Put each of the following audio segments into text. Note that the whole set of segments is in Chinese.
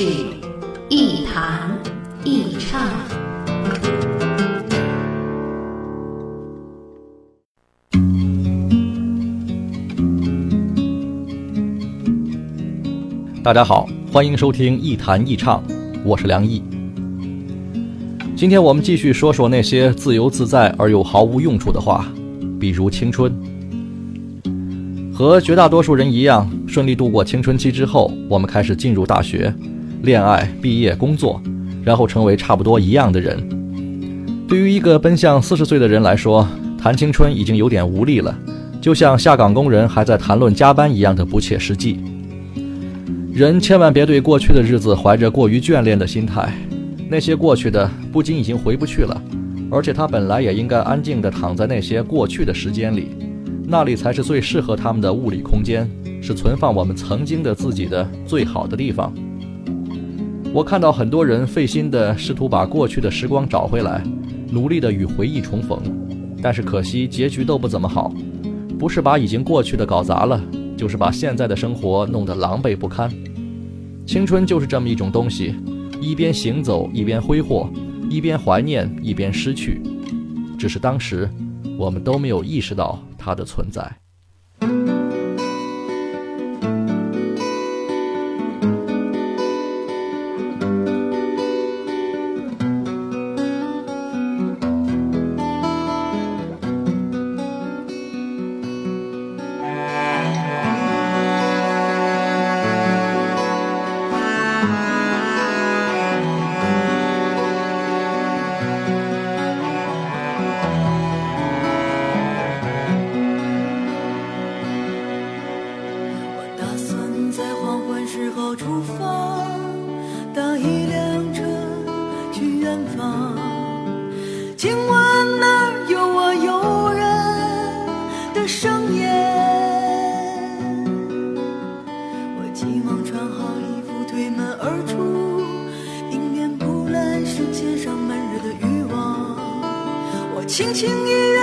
是一弹一唱。大家好，欢迎收听一弹一唱，我是梁毅。今天我们继续说说那些自由自在而又毫无用处的话，比如青春。和绝大多数人一样，顺利度过青春期之后，我们开始进入大学、恋爱、毕业、工作，然后成为差不多一样的人。对于一个奔向四十岁的人来说，谈青春已经有点无力了，就像下岗工人还在谈论加班一样的不切实际。人千万别对过去的日子怀着过于眷恋的心态，那些过去的不仅已经回不去了，而且他本来也应该安静地躺在那些过去的时间里，那里才是最适合他们的物理空间，是存放我们曾经的自己的最好的地方。我看到很多人费心地试图把过去的时光找回来，努力地与回忆重逢，但是可惜结局都不怎么好，不是把已经过去的搞砸了。就是把现在的生活弄得狼狈不堪。青春就是这么一种东西，一边行走一边挥霍，一边怀念一边失去，只是当时我们都没有意识到它的存在。轻轻一跃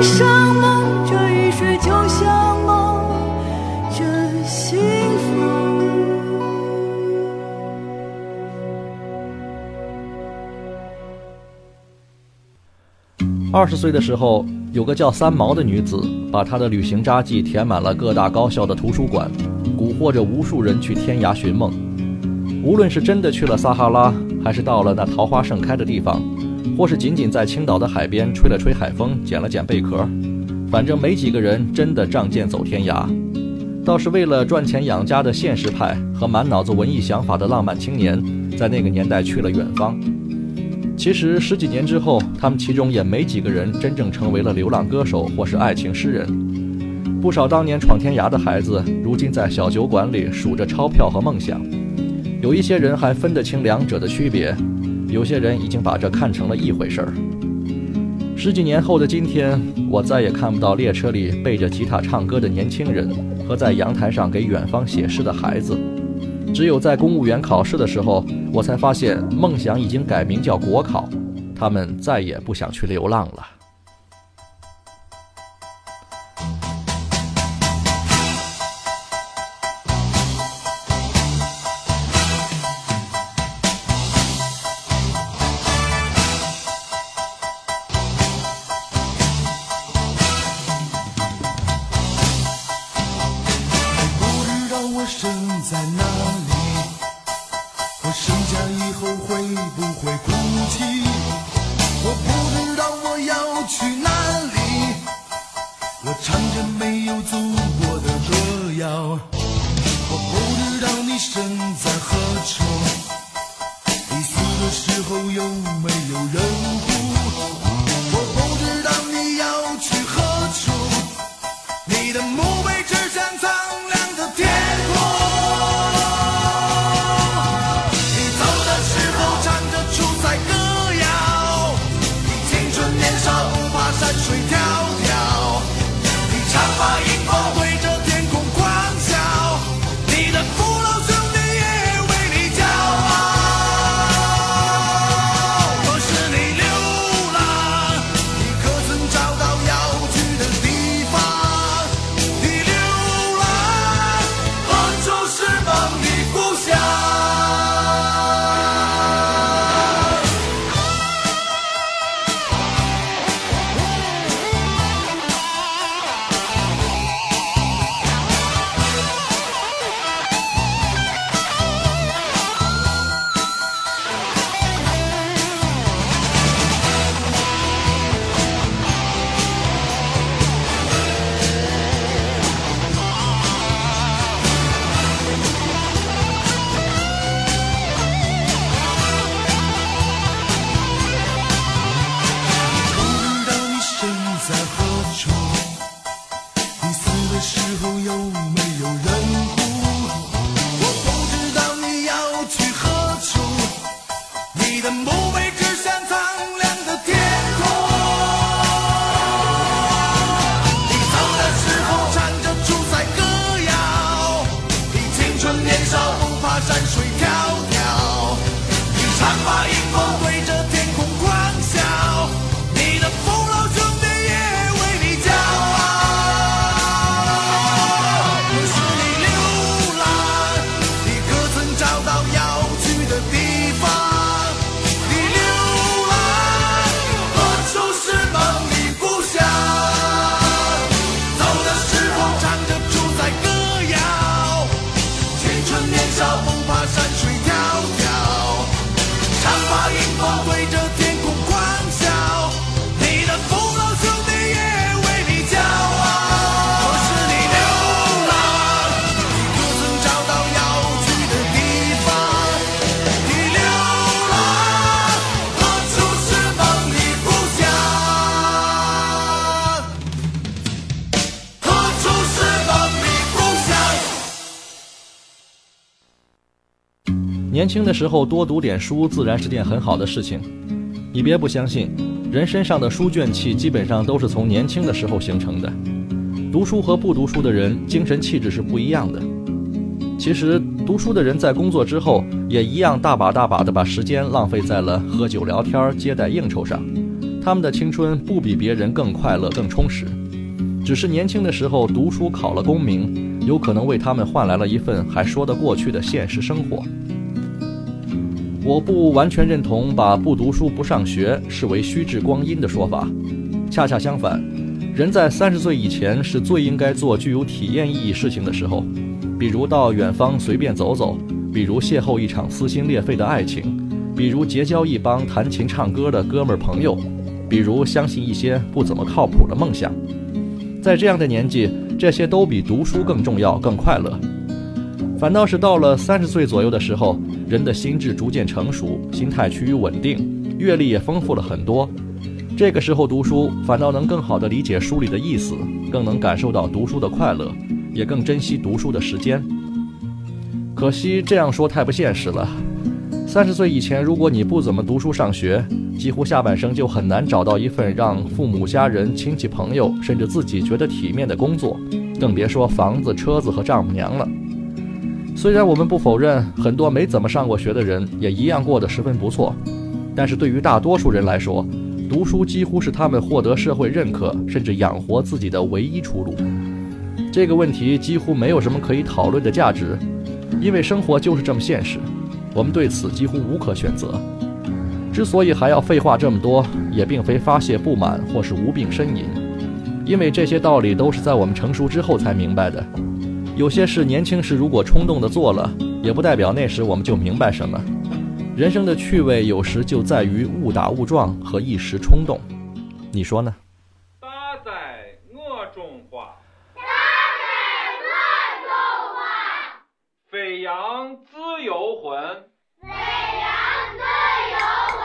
月。我脸上蒙着雨水，就像蒙着幸福。二十岁的时候，有个叫三毛的女子，把她的旅行札记填满了各大高校的图书馆，蛊惑着无数人去天涯寻梦。无论是真的去了撒哈拉，还是到了那桃花盛开的地方，或是仅仅在青岛的海边吹了吹海风，捡了捡贝壳，反正没几个人真的仗剑走天涯。倒是为了赚钱养家的现实派和满脑子文艺想法的浪漫青年，在那个年代去了远方。其实十几年之后，他们其中也没几个人真正成为了流浪歌手或是爱情诗人。不少当年闯天涯的孩子，如今在小酒馆里数着钞票和梦想。有一些人还分得清两者的区别，有些人已经把这看成了一回事儿。十几年后的今天，我再也看不到列车里背着吉他唱歌的年轻人和在阳台上给远方写诗的孩子。只有在公务员考试的时候，我才发现梦想已经改名叫国考，他们再也不想去流浪了。会不会哭泣？我不知道我要去哪里，我唱着没有祖国的歌谣。我不知道你身年轻的时候多读点书，自然是件很好的事情。你别不相信，人身上的书卷气基本上都是从年轻的时候形成的。读书和不读书的人，精神气质是不一样的。其实，读书的人在工作之后，也一样大把大把的把时间浪费在了喝酒聊天、接待应酬上。他们的青春不比别人更快乐、更充实，只是年轻的时候读书考了功名，有可能为他们换来了一份还说得过去的现实生活。我不完全认同把不读书、不上学视为虚掷光阴的说法，恰恰相反，人在三十岁以前是最应该做具有体验意义事情的时候。比如到远方随便走走，比如邂逅一场撕心裂肺的爱情，比如结交一帮弹琴唱歌的哥们儿朋友，比如相信一些不怎么靠谱的梦想。在这样的年纪，这些都比读书更重要、更快乐。反倒是到了三十岁左右的时候，人的心智逐渐成熟，心态趋于稳定，阅历也丰富了很多。这个时候读书，反倒能更好地理解书里的意思，更能感受到读书的快乐。也更珍惜读书的时间。可惜这样说太不现实了。三十岁以前，如果你不怎么读书上学，几乎下半生就很难找到一份让父母、家人、亲戚、朋友，甚至自己觉得体面的工作，更别说房子、车子和丈母娘了。虽然我们不否认很多没怎么上过学的人也一样过得十分不错，但是对于大多数人来说，读书几乎是他们获得社会认可，甚至养活自己的唯一出路。这个问题几乎没有什么可以讨论的价值，因为生活就是这么现实，我们对此几乎无可选择。之所以还要废话这么多，也并非发泄不满或是无病呻吟，因为这些道理都是在我们成熟之后才明白的。有些事年轻时如果冲动的做了，也不代表那时我们就明白什么。人生的趣味有时就在于误打误撞和一时冲动，你说呢？飞扬自由魂，飞扬自由魂，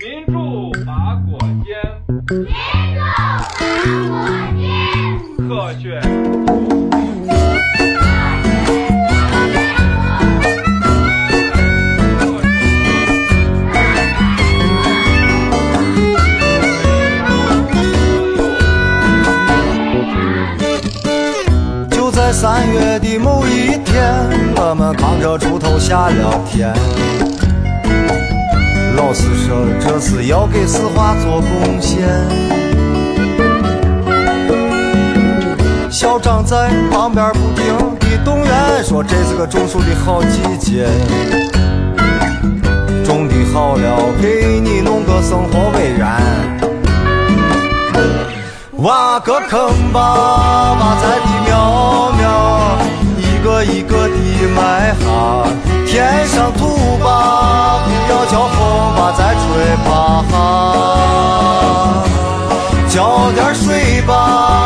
民主把国坚，民主把国建，科学。三月的某一天，我们扛着锄头下了田。老师说这是要给四化做贡献。校长在旁边不停的动员，说这是个种树的好季节。种的好了，给你弄个生活委员。挖个坑吧，挖在地苗，一个一个的埋下，填上土吧，不要叫风把咱吹吧，浇点水吧，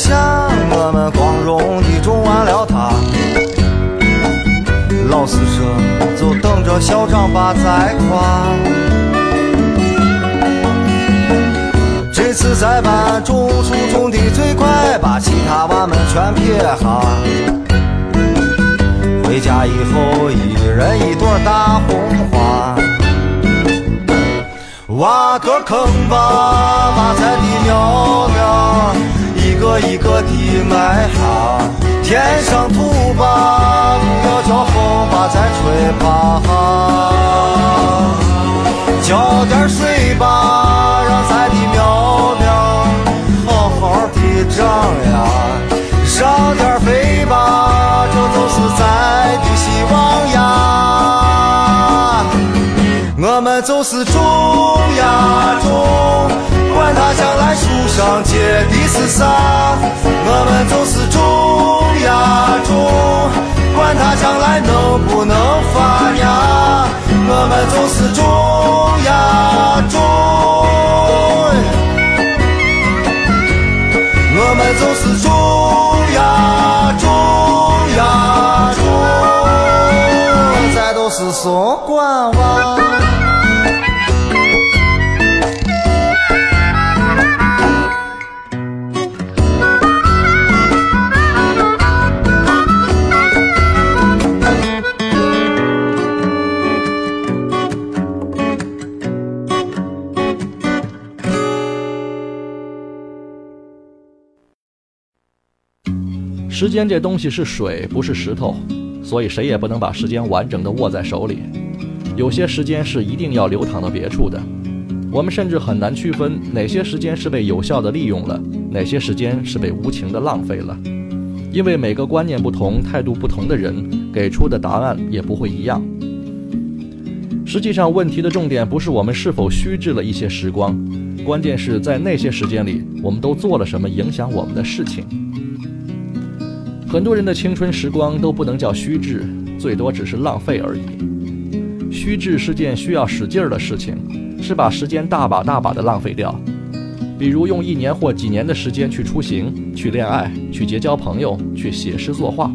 下，我们光荣的种完了它。老师说，就等着校长把栽夸。这次在班种树种的最快，把其他娃们全撇下。回家以后，一人一朵大红花。挖个坑吧，挖菜的苗苗，一个一个的埋哈，填上土吧，不要叫风把咱吹吧，浇点水吧，让咱的苗苗好好的长呀，上点肥吧，这都是咱的希望呀，我们就是种。呀种，树上结的是啥，我们就是种呀种，管它将来能不能发芽，我们就是种呀种，我们就是种呀种呀种。是说瓜娃。时间这东西是水，不是石头，所以谁也不能把时间完整的握在手里。有些时间是一定要流淌到别处的。我们甚至很难区分哪些时间是被有效的利用了，哪些时间是被无情的浪费了。因为每个观念不同、态度不同的人，给出的答案也不会一样。实际上，问题的重点不是我们是否虚掷了一些时光，关键是在那些时间里，我们都做了什么影响我们的事情。很多人的青春时光都不能叫虚掷，最多只是浪费而已。虚掷是件需要使劲儿的事情，是把时间大把大把的浪费掉。比如用一年或几年的时间去出行、去恋爱、去结交朋友、去写诗作画，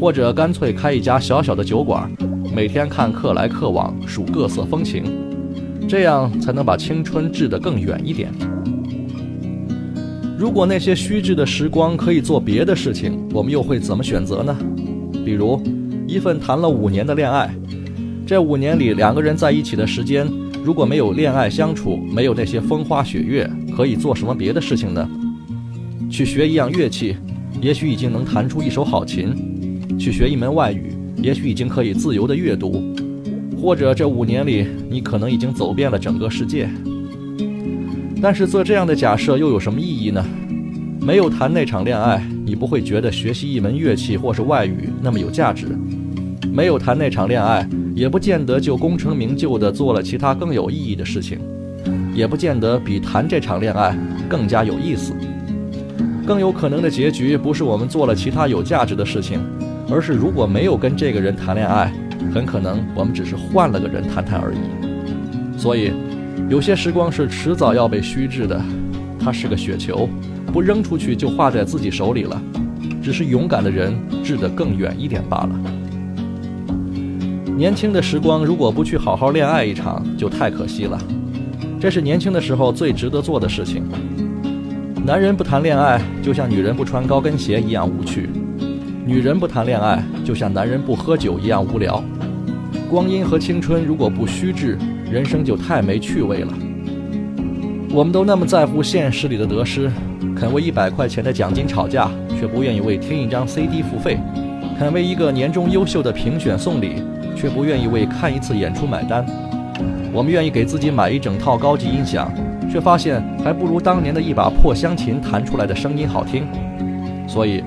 或者干脆开一家小小的酒馆，每天看客来客往，数各色风情，这样才能把青春掷得更远一点。如果那些虚掷的时光可以做别的事情，我们又会怎么选择呢？比如，一份谈了五年的恋爱，这五年里两个人在一起的时间，如果没有恋爱相处，没有那些风花雪月，可以做什么别的事情呢？去学一样乐器，也许已经能弹出一手好琴；去学一门外语，也许已经可以自由的阅读；或者这五年里，你可能已经走遍了整个世界。但是做这样的假设又有什么意义呢？没有谈那场恋爱，你不会觉得学习一门乐器或是外语那么有价值；没有谈那场恋爱，也不见得就功成名就的做了其他更有意义的事情，也不见得比谈这场恋爱更加有意思。更有可能的结局不是我们做了其他有价值的事情，而是如果没有跟这个人谈恋爱，很可能我们只是换了个人谈谈而已。所以。有些时光是迟早要被虚掷的，它是个雪球，不扔出去就化在自己手里了。只是勇敢的人掷得更远一点罢了。年轻的时光如果不去好好恋爱一场，就太可惜了。这是年轻的时候最值得做的事情。男人不谈恋爱，就像女人不穿高跟鞋一样无趣；女人不谈恋爱，就像男人不喝酒一样无聊。光阴和青春如果不虚掷，人生就太没趣味了。我们都那么在乎现实里的得失，肯为一百块钱的奖金吵架，却不愿意为听一张 CD 付费；肯为一个年终优秀的评选送礼，却不愿意为看一次演出买单。我们愿意给自己买一整套高级音响，却发现还不如当年的一把破乡琴弹出来的声音好听。所以，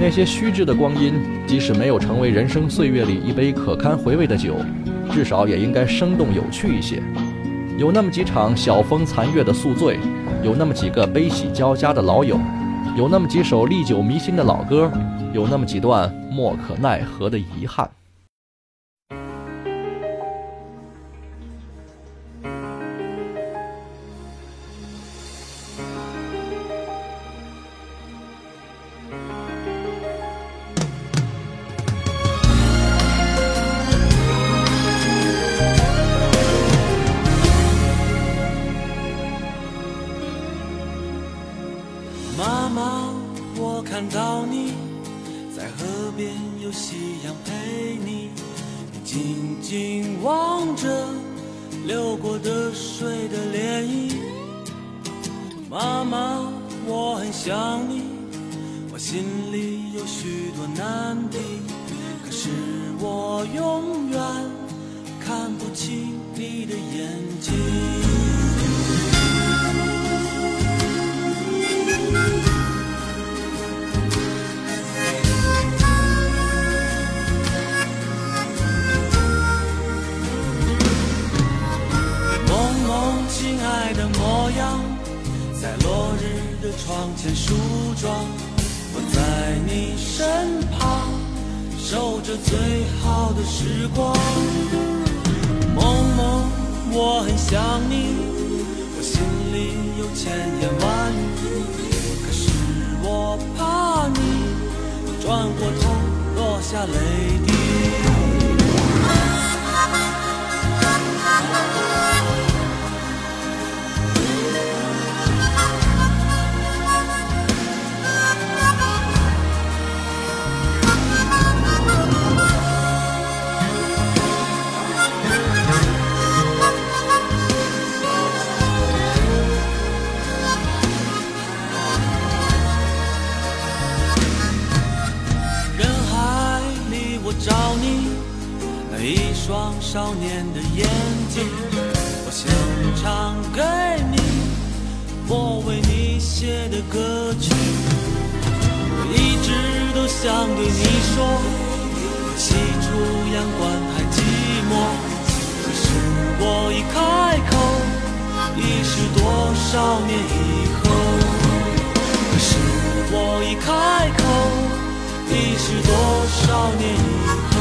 那些虚掷的光阴，即使没有成为人生岁月里一杯可堪回味的酒。至少也应该生动有趣一些，有那么几场晓风残月的宿醉，有那么几个悲喜交加的老友，有那么几首历久弥新的老歌，有那么几段莫可奈何的遗憾。妈妈，我看到你在河边有夕阳陪你，你静静望着流过的水的涟漪。妈妈，我很想你，我心里有许多难题，可是我永远看不清你的眼睛。样，在落日的窗前梳妆。我在你身旁，守着最好的时光。梦梦，我很想你，我心里有千言万语，可是我怕你转过头落下泪滴。双少年的眼睛。我想唱给你我为你写的歌曲。我一直都想对你说，起初阳关太寂寞，可是我一开口，已是多少年以后。可是我一开口。已是多少年以后？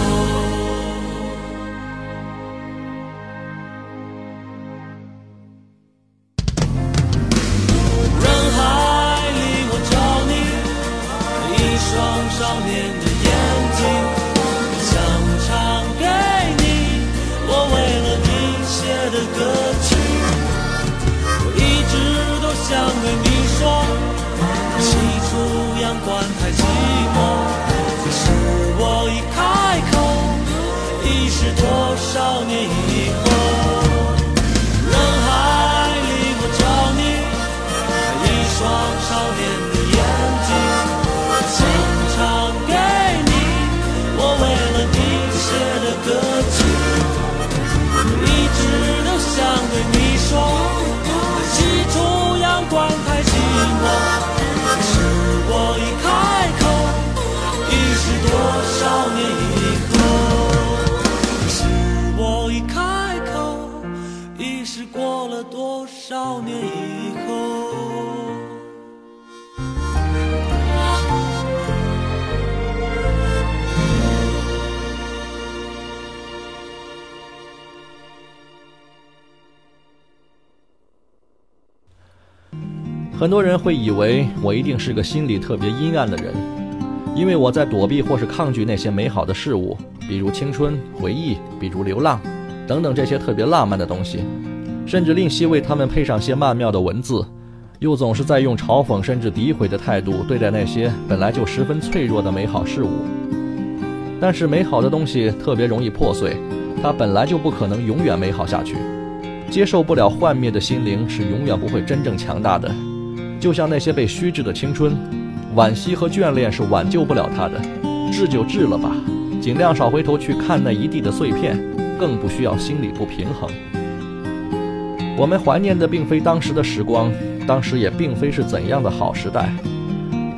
少年以后。很多人会以为我一定是个心里特别阴暗的人。因为我在躲避或是抗拒那些美好的事物，比如青春回忆，比如流浪，等等这些特别浪漫的东西，甚至吝惜为他们配上些曼妙的文字，又总是在用嘲讽甚至诋毁的态度对待那些本来就十分脆弱的美好事物。但是美好的东西特别容易破碎，它本来就不可能永远美好下去。接受不了幻灭的心灵是永远不会真正强大的，就像那些被虚掷的青春。惋惜和眷恋是挽救不了它的，治就治了吧，尽量少回头去看那一地的碎片，更不需要心理不平衡。我们怀念的并非当时的时光，当时也并非是怎样的好时代，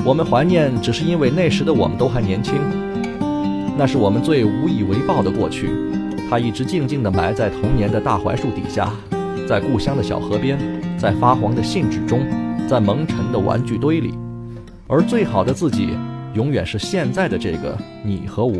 我们怀念只是因为那时的我们都还年轻，那是我们最无以为报的过去，它一直静静地埋在童年的大槐树底下，在故乡的小河边，在发黄的信纸中，在蒙尘的玩具堆里。而最好的自己，永远是现在的这个你和我。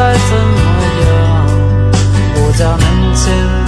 再怎么样？我家门前